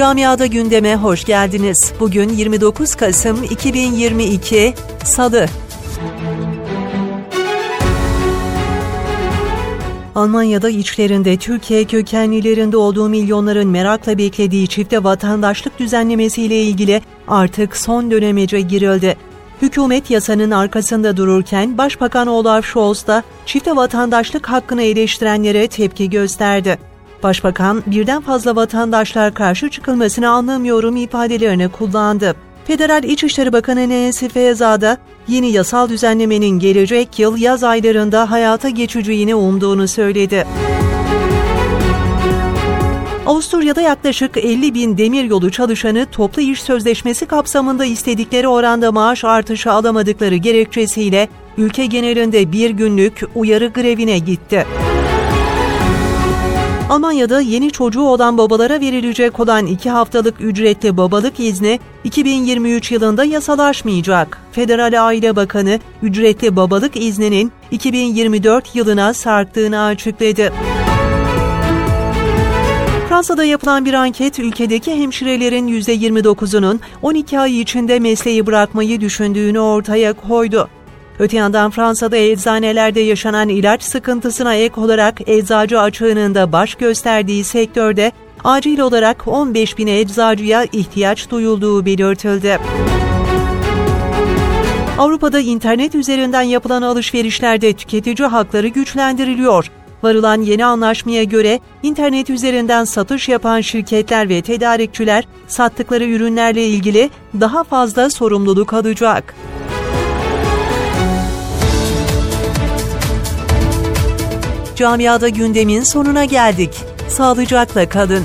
Camiada gündeme hoş geldiniz. Bugün 29 Kasım 2022 Salı. Almanya'da içlerinde Türkiye kökenlilerinde olduğu milyonların merakla beklediği çifte vatandaşlık düzenlemesiyle ilgili artık son dönemece girildi. Hükümet yasanın arkasında dururken Başbakan Olaf Scholz da çifte vatandaşlık hakkını eleştirenlere tepki gösterdi. Başbakan birden fazla vatandaşlar karşı çıkılmasını anlamıyorum ifadelerini kullandı. Federal İçişleri Bakanı Nancy Faeser da yeni yasal düzenlemenin gelecek yıl yaz aylarında hayata geçeceğini umduğunu söyledi. Avusturya'da yaklaşık 50 bin demiryolu çalışanı toplu iş sözleşmesi kapsamında istedikleri oranda maaş artışı alamadıkları gerekçesiyle ülke genelinde bir günlük uyarı grevine gitti. Almanya'da yeni çocuğu olan babalara verilecek olan iki haftalık ücretli babalık izni 2023 yılında yasalaşmayacak. Federal Aile Bakanı ücretli babalık izninin 2024 yılına sarktığını açıkladı. Fransa'da yapılan bir anket ülkedeki hemşirelerin %29'unun 12 ay içinde mesleği bırakmayı düşündüğünü ortaya koydu. Öte yandan Fransa'da eczanelerde yaşanan ilaç sıkıntısına ek olarak eczacı açığının da baş gösterdiği sektörde acil olarak 15 bin eczacıya ihtiyaç duyulduğu belirtildi. Avrupa'da internet üzerinden yapılan alışverişlerde tüketici hakları güçlendiriliyor. Varılan yeni anlaşmaya göre internet üzerinden satış yapan şirketler ve tedarikçiler sattıkları ürünlerle ilgili daha fazla sorumluluk alacak. Camiada gündemin sonuna geldik. Sağlıcakla kalın.